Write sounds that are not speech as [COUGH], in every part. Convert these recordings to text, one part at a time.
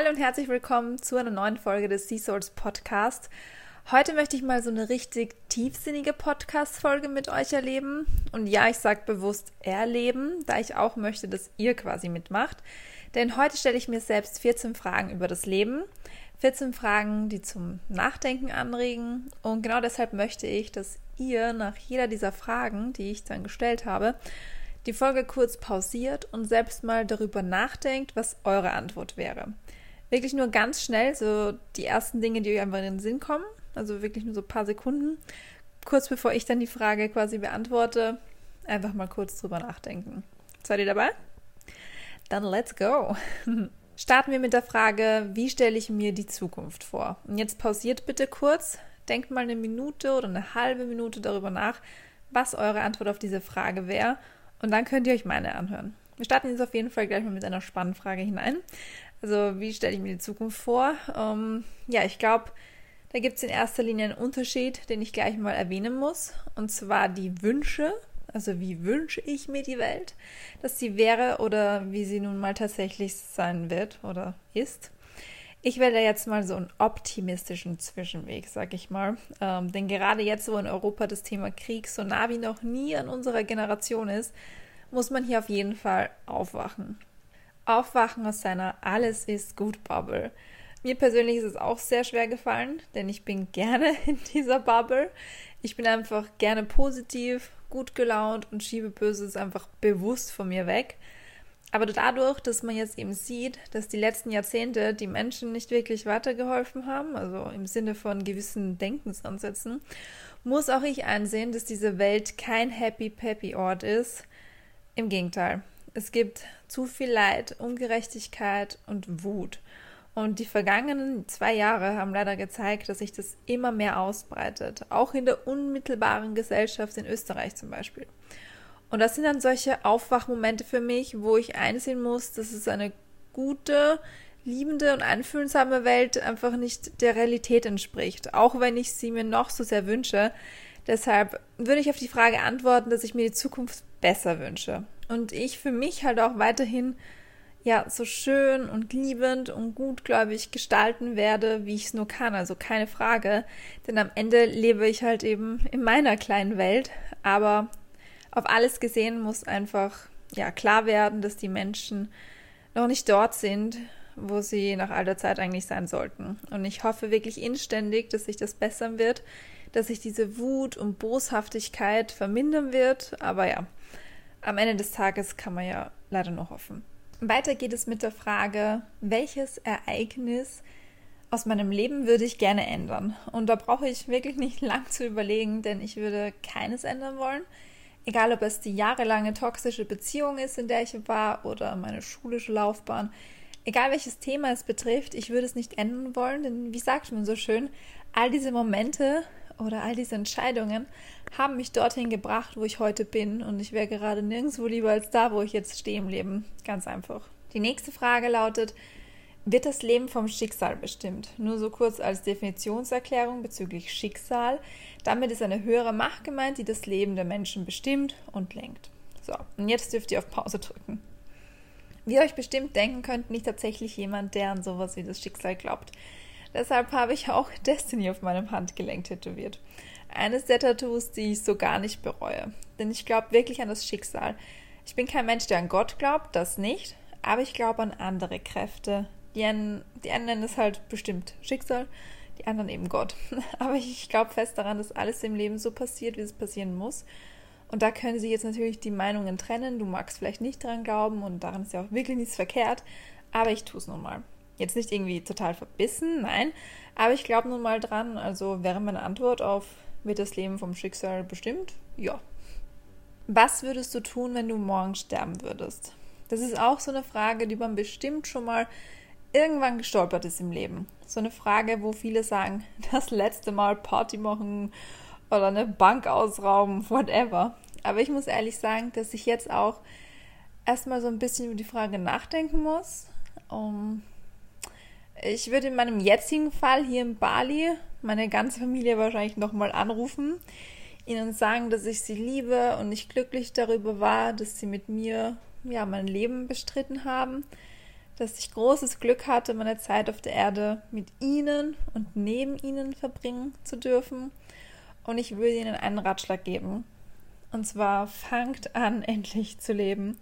Hallo und herzlich willkommen zu einer neuen Folge des Sea Souls Podcast. Heute möchte ich mal so eine richtig tiefsinnige Podcast-Folge mit euch erleben. Und ja, ich sage bewusst erleben, da ich auch möchte, dass ihr quasi mitmacht. Denn heute stelle ich mir selbst 14 Fragen über das Leben. 14 Fragen, die zum Nachdenken anregen. Und genau deshalb möchte ich, dass ihr nach jeder dieser Fragen, die ich dann gestellt habe, die Folge kurz pausiert und selbst mal darüber nachdenkt, was eure Antwort wäre wirklich nur ganz schnell so die ersten Dinge, die euch einfach in den Sinn kommen. Also wirklich nur so ein paar Sekunden. Kurz bevor ich dann die Frage quasi beantworte, einfach mal kurz drüber nachdenken. Seid ihr dabei? Dann let's go. [LAUGHS] Starten wir mit der Frage, wie stelle ich mir die Zukunft vor? Und jetzt pausiert bitte kurz, denkt mal eine Minute oder eine halbe Minute darüber nach, was eure Antwort auf diese Frage wäre. Und dann könnt ihr euch meine anhören. Wir starten jetzt auf jeden Fall gleich mal mit einer spannenden Frage hinein. Also wie stelle ich mir die Zukunft vor? Ähm, ja, ich glaube, da gibt es in erster Linie einen Unterschied, den ich gleich mal erwähnen muss. Und zwar die Wünsche. Also wie wünsche ich mir die Welt, dass sie wäre oder wie sie nun mal tatsächlich sein wird oder ist. Ich wähle jetzt mal so einen optimistischen Zwischenweg, sag ich mal. Ähm, denn gerade jetzt, wo in Europa das Thema Krieg so nah wie noch nie an unserer Generation ist, muss man hier auf jeden Fall aufwachen aufwachen aus seiner Alles ist gut Bubble. Mir persönlich ist es auch sehr schwer gefallen, denn ich bin gerne [LAUGHS] in dieser Bubble. Ich bin einfach gerne positiv, gut gelaunt und schiebe Böses einfach bewusst von mir weg. Aber dadurch, dass man jetzt eben sieht, dass die letzten Jahrzehnte die Menschen nicht wirklich weitergeholfen haben, also im Sinne von gewissen Denkensansätzen, muss auch ich einsehen, dass diese Welt kein happy-peppy-Ort ist. Im Gegenteil. Es gibt zu viel Leid, Ungerechtigkeit und Wut. Und die vergangenen zwei Jahre haben leider gezeigt, dass sich das immer mehr ausbreitet, auch in der unmittelbaren Gesellschaft in Österreich zum Beispiel. Und das sind dann solche Aufwachmomente für mich, wo ich einsehen muss, dass es eine gute, liebende und einfühlsame Welt einfach nicht der Realität entspricht, auch wenn ich sie mir noch so sehr wünsche. Deshalb würde ich auf die Frage antworten, dass ich mir die Zukunft besser wünsche und ich für mich halt auch weiterhin ja so schön und liebend und gutgläubig gestalten werde, wie ich es nur kann. Also keine Frage, denn am Ende lebe ich halt eben in meiner kleinen Welt. Aber auf alles gesehen muss einfach ja klar werden, dass die Menschen noch nicht dort sind, wo sie nach all der Zeit eigentlich sein sollten. Und ich hoffe wirklich inständig, dass sich das bessern wird, dass sich diese Wut und Boshaftigkeit vermindern wird. Aber ja, am Ende des Tages kann man ja leider nur hoffen. Weiter geht es mit der Frage, welches Ereignis aus meinem Leben würde ich gerne ändern? Und da brauche ich wirklich nicht [LAUGHS] lang zu überlegen, denn ich würde keines ändern wollen. Egal, ob es die jahrelange toxische Beziehung ist, in der ich war, oder meine schulische Laufbahn. Egal welches Thema es betrifft, ich würde es nicht ändern wollen, denn wie sagt man so schön, all diese Momente oder all diese Entscheidungen haben mich dorthin gebracht, wo ich heute bin und ich wäre gerade nirgendwo lieber als da, wo ich jetzt stehe im Leben. Ganz einfach. Die nächste Frage lautet, wird das Leben vom Schicksal bestimmt? Nur so kurz als Definitionserklärung bezüglich Schicksal. Damit ist eine höhere Macht gemeint, die das Leben der Menschen bestimmt und lenkt. So, und jetzt dürft ihr auf Pause drücken. Wie ihr euch bestimmt denken könnt, nicht tatsächlich jemand, der an sowas wie das Schicksal glaubt. Deshalb habe ich auch [LAUGHS] Destiny auf meinem Handgelenk tätowiert. Eines der Tattoos, die ich so gar nicht bereue. Denn ich glaube wirklich an das Schicksal. Ich bin kein Mensch, der an Gott glaubt, das nicht. Aber ich glaube an andere Kräfte. Die einen, die einen nennen es halt bestimmt Schicksal, die anderen eben Gott. [LAUGHS] Aber ich glaube fest daran, dass alles im Leben so passiert, wie es passieren muss. Und da können sie jetzt natürlich die Meinungen trennen. Du magst vielleicht nicht dran glauben und daran ist ja auch wirklich nichts verkehrt. Aber ich tue es nun mal. Jetzt nicht irgendwie total verbissen, nein, aber ich glaube nun mal dran. Also wäre meine Antwort auf wird das Leben vom Schicksal bestimmt? Ja. Was würdest du tun, wenn du morgen sterben würdest? Das ist auch so eine Frage, die man bestimmt schon mal irgendwann gestolpert ist im Leben. So eine Frage, wo viele sagen, [LAUGHS] das letzte Mal Party machen oder eine Bank ausrauben, whatever. Aber ich muss ehrlich sagen, dass ich jetzt auch erstmal so ein bisschen über die Frage nachdenken muss. Um, ich würde in meinem jetzigen Fall hier in Bali meine ganze Familie wahrscheinlich nochmal anrufen, ihnen sagen, dass ich sie liebe und ich glücklich darüber war, dass sie mit mir ja mein Leben bestritten haben. dass ich großes Glück hatte, meine Zeit auf der Erde mit ihnen und neben ihnen verbringen zu dürfen. Und ich würde ihnen einen Ratschlag geben. Und zwar fangt an, [LAUGHS] endlich zu leben.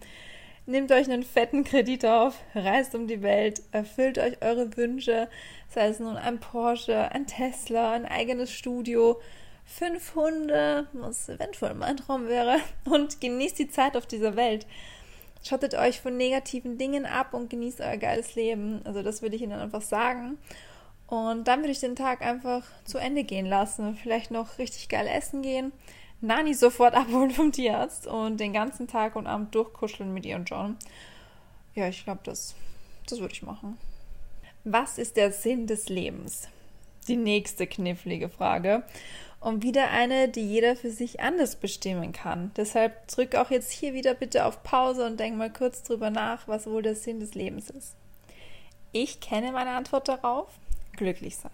Nehmt euch einen fetten Kredit auf, reist um die Welt, erfüllt euch eure Wünsche, sei es nun ein Porsche, ein Tesla, ein eigenes Studio, fünf Hunde, was eventuell mein Traum wäre, und genießt die Zeit auf dieser Welt. Schottet euch von negativen Dingen ab und genießt euer geiles Leben. Also das würde ich Ihnen einfach sagen. Und dann würde ich den Tag einfach zu Ende gehen lassen. Vielleicht noch richtig geil essen gehen. Nani sofort [LAUGHS] abholen vom Tierarzt und den ganzen Tag und Abend durchkuscheln mit ihr und John. Ja, ich glaube, das, das würde ich machen. Was ist der Sinn des Lebens? Die nächste knifflige Frage und wieder eine, die jeder für sich anders bestimmen kann. Deshalb drück auch jetzt hier wieder bitte auf Pause und denk mal kurz drüber nach, was wohl der Sinn des Lebens ist. Ich kenne meine Antwort darauf. Glücklich sein.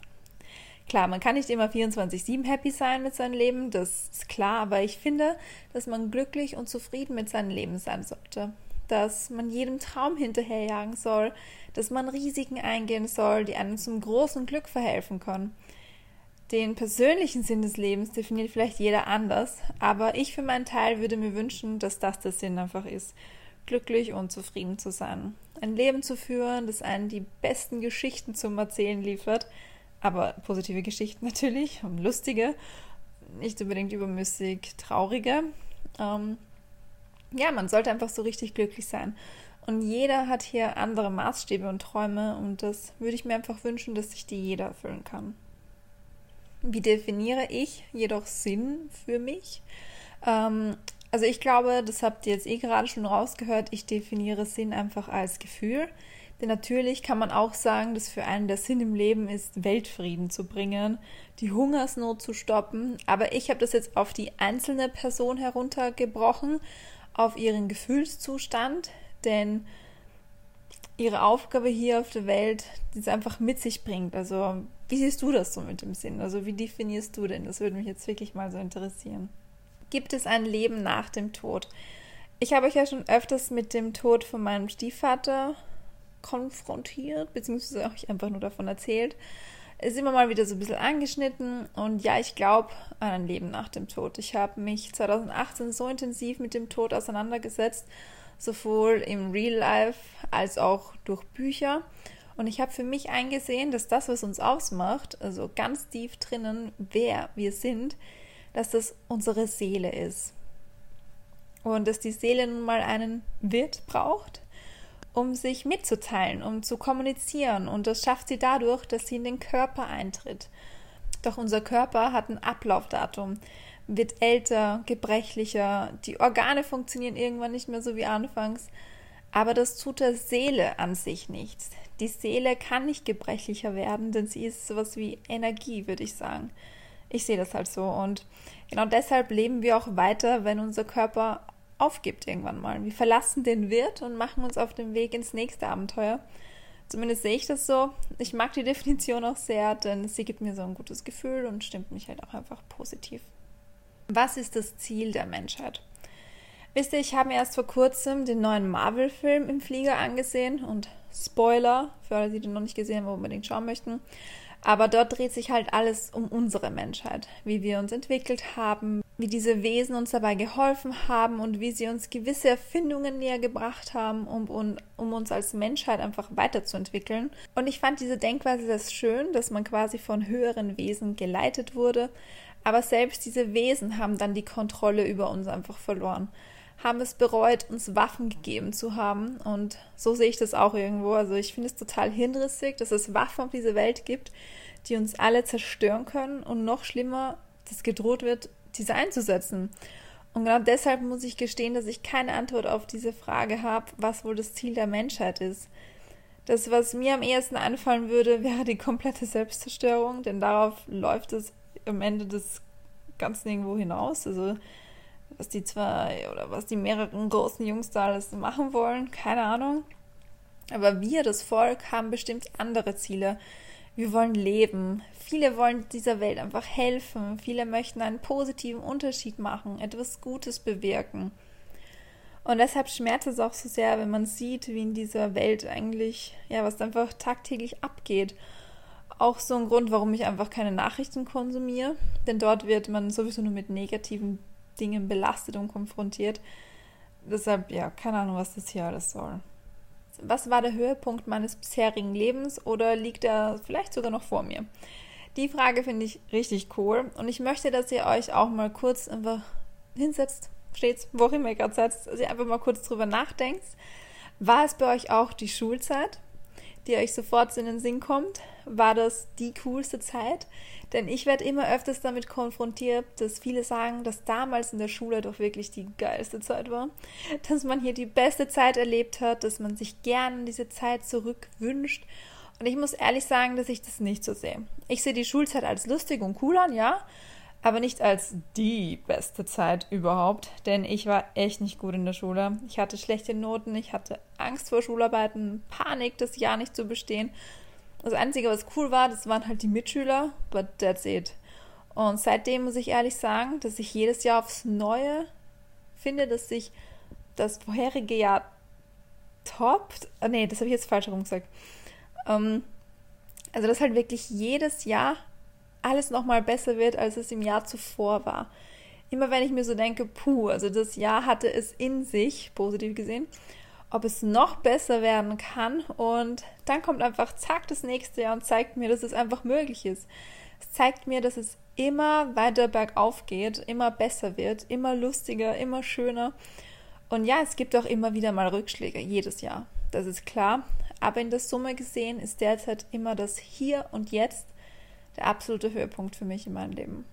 Klar, man kann nicht immer 24-7 happy sein mit seinem Leben, das ist klar, aber ich finde, dass man glücklich und zufrieden mit seinem Leben sein sollte. Dass man jedem Traum hinterherjagen soll, dass man Risiken eingehen soll, die einem zum großen Glück verhelfen können. Den persönlichen Sinn des Lebens definiert vielleicht jeder anders, aber ich für meinen Teil würde mir wünschen, dass das der Sinn einfach ist, glücklich und zufrieden zu sein. Ein Leben zu führen, das einen die besten Geschichten zum Erzählen liefert, aber positive Geschichten [LAUGHS] natürlich und lustige, nicht unbedingt übermüssig traurige. Ähm, ja, man sollte einfach so richtig glücklich sein. Und jeder hat hier andere Maßstäbe und Träume und das würde ich mir einfach wünschen, dass sich die jeder erfüllen kann. Wie definiere ich jedoch Sinn für mich? Ähm, also ich glaube, das habt ihr jetzt eh gerade schon rausgehört, ich definiere Sinn einfach als Gefühl. Denn natürlich kann man auch sagen, dass für einen der Sinn im Leben ist, Weltfrieden zu bringen, die Hungersnot zu stoppen. Aber ich habe das jetzt auf die einzelne Person heruntergebrochen, auf ihren Gefühlszustand. Denn ihre Aufgabe hier auf der Welt, die es einfach mit sich bringt. Also, wie siehst du das so mit dem Sinn? Also, wie definierst du denn? Das würde mich jetzt wirklich mal so interessieren. Gibt es ein Leben nach dem Tod? Ich habe euch ja schon öfters mit dem Tod von meinem Stiefvater konfrontiert, beziehungsweise euch einfach nur davon erzählt. Ist immer mal wieder so ein bisschen angeschnitten und ja, ich glaube an ein Leben nach dem Tod. Ich habe mich 2018 so intensiv mit dem Tod auseinandergesetzt sowohl im Real Life als auch durch Bücher. Und ich habe für mich eingesehen, dass das, was uns ausmacht, also ganz tief drinnen, wer wir sind, dass das unsere Seele ist. Und dass die Seele nun mal einen Wirt braucht, um sich mitzuteilen, um zu kommunizieren. Und das schafft sie dadurch, dass sie in den Körper eintritt. Doch unser Körper hat ein Ablaufdatum wird älter, gebrechlicher, die Organe funktionieren irgendwann nicht mehr so wie anfangs. Aber das tut der Seele an sich nichts. Die Seele kann nicht gebrechlicher werden, denn sie ist sowas wie Energie, würde ich sagen. Ich sehe das halt so. Und genau deshalb leben wir auch weiter, wenn unser Körper aufgibt irgendwann mal. Wir verlassen den Wirt und machen uns auf den Weg ins nächste Abenteuer. Zumindest sehe ich das so. Ich mag die [LAUGHS] Definition auch sehr, denn sie gibt mir so ein gutes Gefühl und stimmt mich halt auch einfach positiv. Was ist das Ziel der Menschheit? Wisst ihr, ich habe mir erst vor kurzem den neuen Marvel-Film im Flieger angesehen und Spoiler, für alle, die den noch nicht gesehen haben, unbedingt schauen möchten. Aber dort dreht sich halt alles um unsere Menschheit, wie wir uns entwickelt haben, wie diese Wesen uns dabei geholfen haben und wie sie uns gewisse Erfindungen näher gebracht haben, um, um, um uns als Menschheit einfach weiterzuentwickeln. Und ich fand diese Denkweise sehr schön, dass man quasi von höheren Wesen geleitet wurde, aber selbst diese Wesen haben dann die Kontrolle über uns einfach verloren, haben es bereut, uns Waffen gegeben zu haben. Und so sehe ich das auch irgendwo. Also ich finde es total hinrissig, dass es Waffen auf diese Welt gibt, die uns alle zerstören können und noch schlimmer, dass gedroht wird, diese einzusetzen. Und genau deshalb muss ich gestehen, dass ich keine Antwort auf diese Frage habe, was wohl das Ziel der Menschheit ist. Das, was mir am ehesten einfallen würde, wäre die komplette Selbstzerstörung, denn darauf läuft es am Ende des Ganzen irgendwo hinaus. Also, was die zwei oder was die mehreren großen Jungs da alles machen wollen, keine Ahnung. Aber wir, das Volk, haben bestimmt andere Ziele. Wir wollen leben. Viele wollen dieser Welt einfach helfen. Viele möchten einen positiven Unterschied machen, etwas Gutes bewirken. Und deshalb schmerzt es auch so sehr, wenn man sieht, wie in dieser Welt eigentlich, ja, was einfach tagtäglich abgeht. Auch so ein Grund, warum ich einfach keine Nachrichten konsumiere. Denn dort wird man sowieso nur mit negativen Dingen belastet und konfrontiert. Deshalb, ja, keine Ahnung, was das hier alles soll. Was war der Höhepunkt meines bisherigen Lebens oder liegt er vielleicht sogar noch vor mir? Die Frage finde ich richtig cool und ich möchte, dass ihr euch auch mal kurz einfach hinsetzt, steht, wo auch immer ihr gerade seid, dass ihr einfach mal kurz drüber nachdenkt. War es bei euch auch die Schulzeit, die euch sofort in den Sinn kommt? War das die coolste Zeit? Denn ich werde immer öfters damit konfrontiert, dass viele sagen, dass damals in der Schule doch wirklich die geilste Zeit war. Dass man hier die beste Zeit erlebt hat, dass man sich gerne diese Zeit zurückwünscht. Und ich muss ehrlich sagen, dass ich das nicht so sehe. Ich sehe die Schulzeit als lustig und cool an, ja, aber nicht als die beste Zeit überhaupt, denn ich war echt nicht gut in der Schule. Ich hatte schlechte Noten, ich hatte Angst vor Schularbeiten, Panik, das Jahr nicht zu bestehen das Einzige, was cool war, das waren halt die Mitschüler, but that's it. Und seitdem muss ich ehrlich sagen, dass ich jedes Jahr aufs Neue finde, dass sich das vorherige Jahr toppt. Oh, nee, das habe ich jetzt falsch herum gesagt. Ähm, also, dass halt wirklich jedes Jahr alles nochmal besser wird, als es im Jahr zuvor war. Immer wenn ich mir so denke, puh, also das Jahr hatte es in sich, positiv gesehen, ob es noch besser werden kann. Und dann kommt einfach, zack, das nächste Jahr und zeigt mir, dass es einfach möglich ist. Es zeigt mir, dass es immer weiter bergauf geht, immer besser wird, immer lustiger, immer schöner. Und ja, es gibt auch immer wieder mal Rückschläge, jedes Jahr. Das ist klar. Aber in der Summe gesehen ist derzeit immer das Hier und Jetzt der absolute Höhepunkt für mich in meinem Leben.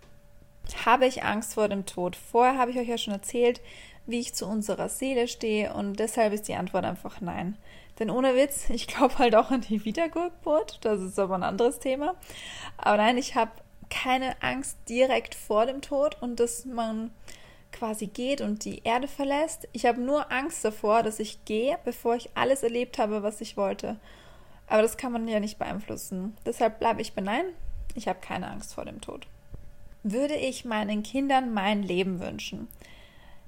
Habe ich Angst vor dem Tod? Vorher habe ich euch ja schon erzählt, wie ich zu unserer Seele stehe und deshalb ist die Antwort einfach nein. Denn ohne Witz, [LAUGHS] ich glaube halt auch an die Wiedergeburt, das ist aber ein anderes Thema. Aber nein, ich habe keine Angst direkt vor dem Tod und dass man quasi geht und die Erde verlässt. Ich habe nur Angst davor, dass ich gehe, bevor ich alles erlebt habe, was ich wollte. Aber das kann man ja nicht beeinflussen. Deshalb bleibe ich bei Nein. Ich habe keine Angst vor dem Tod. Würde ich meinen Kindern mein Leben wünschen?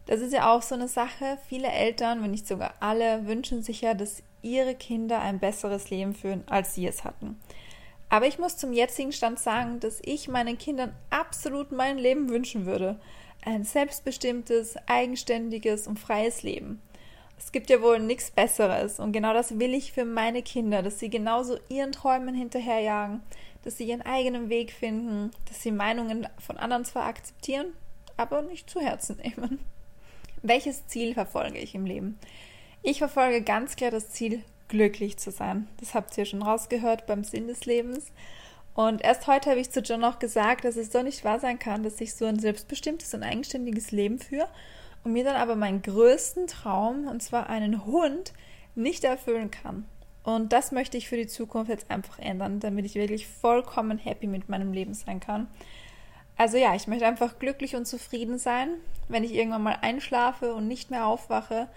Das ist ja auch so eine Sache. Viele Eltern, wenn nicht sogar alle, wünschen sich ja, dass ihre Kinder ein besseres Leben führen, als sie es hatten. Aber ich muss zum jetzigen Stand sagen, dass ich meinen Kindern absolut mein Leben wünschen würde. Ein selbstbestimmtes, eigenständiges und freies Leben. Es gibt ja wohl nichts Besseres und genau das will ich für meine Kinder, dass sie genauso ihren Träumen hinterherjagen, dass sie ihren eigenen Weg finden, dass sie Meinungen von anderen zwar akzeptieren, aber nicht zu Herzen nehmen. Welches Ziel verfolge ich im Leben? Ich verfolge ganz klar das Ziel, glücklich zu sein. Das habt ihr schon rausgehört beim Sinn des Lebens. Und erst heute habe ich zu John auch gesagt, dass es doch nicht wahr sein kann, dass ich so ein selbstbestimmtes und eigenständiges Leben führe und mir dann aber meinen größten Traum, und zwar einen Hund, nicht erfüllen kann. Und das möchte ich für die Zukunft jetzt einfach ändern, damit ich wirklich vollkommen happy mit meinem Leben sein kann. Also ja, ich möchte einfach glücklich und zufrieden sein. Wenn ich irgendwann mal einschlafe und nicht mehr aufwache,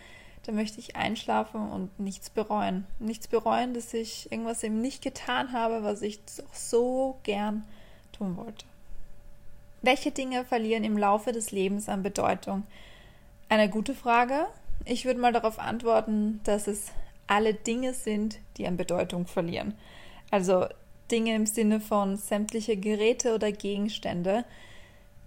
dann möchte ich einschlafen und nichts bereuen. Nichts bereuen, dass ich irgendwas eben nicht getan habe, was ich so gern tun wollte. Welche Dinge verlieren im Laufe des Lebens an Bedeutung? Eine gute Frage. Ich würde mal darauf antworten, dass es alle Dinge sind, die an Bedeutung verlieren. Also Dinge im Sinne von sämtliche Geräte oder Gegenstände.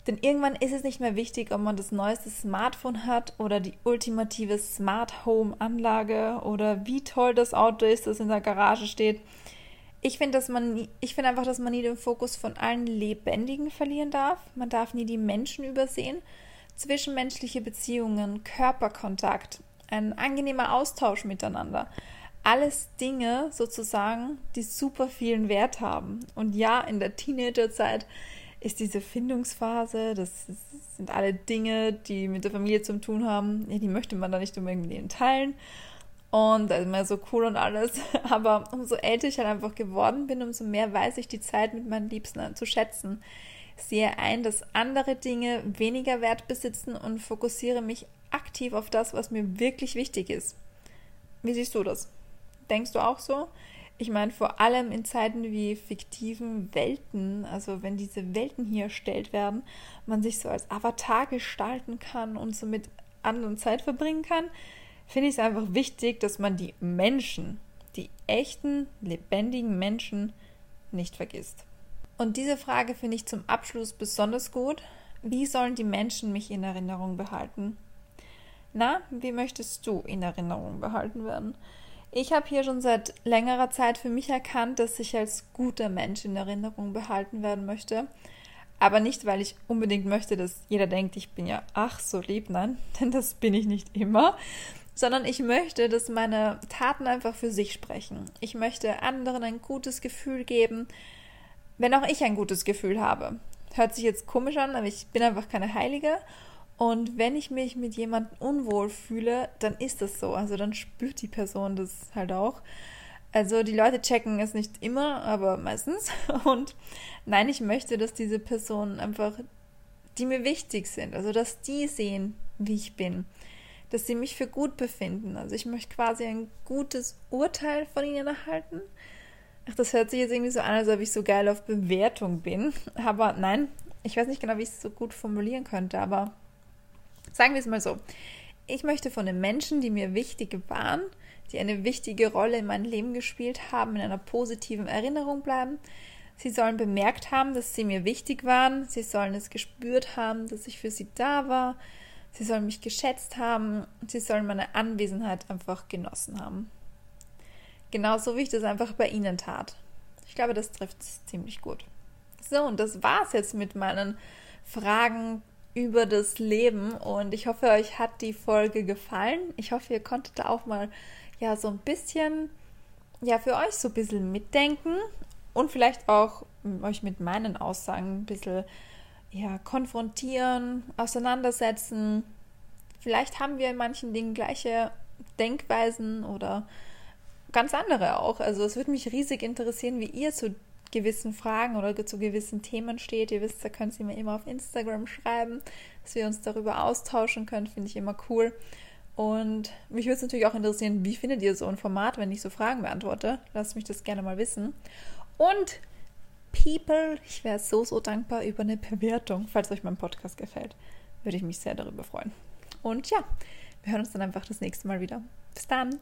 Denn irgendwann ist es nicht mehr wichtig, ob man das neueste Smartphone hat oder die ultimative Smart Home Anlage oder wie toll das Auto ist, das in der Garage steht. Ich finde, dass einfach, dass man nie den Fokus von allen Lebendigen verlieren darf. Man darf nie die Menschen übersehen. Zwischenmenschliche Beziehungen, Körperkontakt, ein angenehmer Austausch miteinander alles Dinge sozusagen, die super vielen Wert haben. Und ja, in der Teenagerzeit ist diese Findungsphase, das sind alle Dinge, die mit der Familie zu tun haben, die möchte man da nicht unbedingt mit teilen. Und da ist man so cool und alles. [LAUGHS] Aber umso älter ich halt einfach geworden bin, umso mehr weiß ich die Zeit mit meinen Liebsten zu schätzen. Sehe ein, dass andere Dinge weniger Wert besitzen und fokussiere mich aktiv auf das, was mir wirklich wichtig ist. Wie siehst du das? Denkst du auch so? Ich meine, vor allem in Zeiten wie fiktiven Welten, also wenn diese Welten hier erstellt werden, man sich so als Avatar gestalten kann und so mit anderen Zeit verbringen kann, finde ich es einfach wichtig, dass man die Menschen, die echten, lebendigen Menschen nicht vergisst. Und diese Frage finde ich zum Abschluss besonders gut. Wie sollen die Menschen mich in Erinnerung behalten? Na, wie möchtest du in Erinnerung behalten werden? Ich habe hier schon seit längerer Zeit für mich erkannt, dass ich als guter Mensch in Erinnerung behalten werden möchte. Aber nicht, weil ich unbedingt möchte, dass jeder denkt, ich bin ja ach so lieb, nein, [LAUGHS] denn das bin ich nicht immer, sondern ich möchte, dass meine Taten einfach für sich sprechen. Ich möchte anderen ein gutes Gefühl geben, wenn auch ich ein gutes Gefühl habe. Hört sich jetzt komisch an, aber ich bin einfach keine Heilige und wenn ich mich mit jemandem unwohl fühle, dann ist das so. Also dann spürt die Person das halt auch. Also die Leute checken es nicht immer, aber meistens. [LAUGHS] Und nein, ich möchte, dass diese Personen einfach, die mir wichtig sind, also dass die sehen, wie ich bin, dass sie mich für gut befinden. Also ich möchte quasi ein gutes Urteil von ihnen erhalten. Ach, das hört sich jetzt irgendwie so an, als ob ich so geil auf Bewertung bin. [LAUGHS] Aber nein, ich weiß nicht genau, wie ich es so gut formulieren könnte, aber Sagen wir es mal so. Ich möchte von den Menschen, die mir wichtig waren, die eine wichtige Rolle in meinem Leben gespielt haben, in einer positiven Erinnerung bleiben. Sie sollen bemerkt haben, dass sie mir wichtig waren. Sie sollen es gespürt haben, dass ich für sie da war. Sie sollen mich geschätzt haben. Sie sollen meine Anwesenheit einfach genossen haben. Genauso wie ich das einfach bei Ihnen tat. Ich glaube, das trifft es ziemlich gut. So, und das war's jetzt mit meinen Fragen über das Leben und ich hoffe, euch hat die Folge gefallen. Ich hoffe, ihr konntet da auch mal ja so ein bisschen ja für euch so ein bisschen mitdenken und vielleicht auch euch mit meinen Aussagen ein bisschen ja konfrontieren, auseinandersetzen. Vielleicht haben wir in manchen Dingen gleiche Denkweisen oder ganz andere auch. Also es würde mich riesig interessieren, wie ihr zu gewissen Fragen oder zu gewissen Themen steht. Ihr wisst, da könnt ihr mir immer auf Instagram schreiben, dass wir uns darüber austauschen können. Finde ich immer cool. Und mich würde es natürlich auch interessieren, wie findet ihr so ein Format, wenn ich so Fragen beantworte? Lasst mich das gerne mal wissen. Und People, ich wäre so, so dankbar über eine Bewertung, falls euch mein Podcast gefällt. Würde ich mich sehr darüber freuen. Und ja, wir hören uns dann einfach das nächste Mal wieder. Bis dann!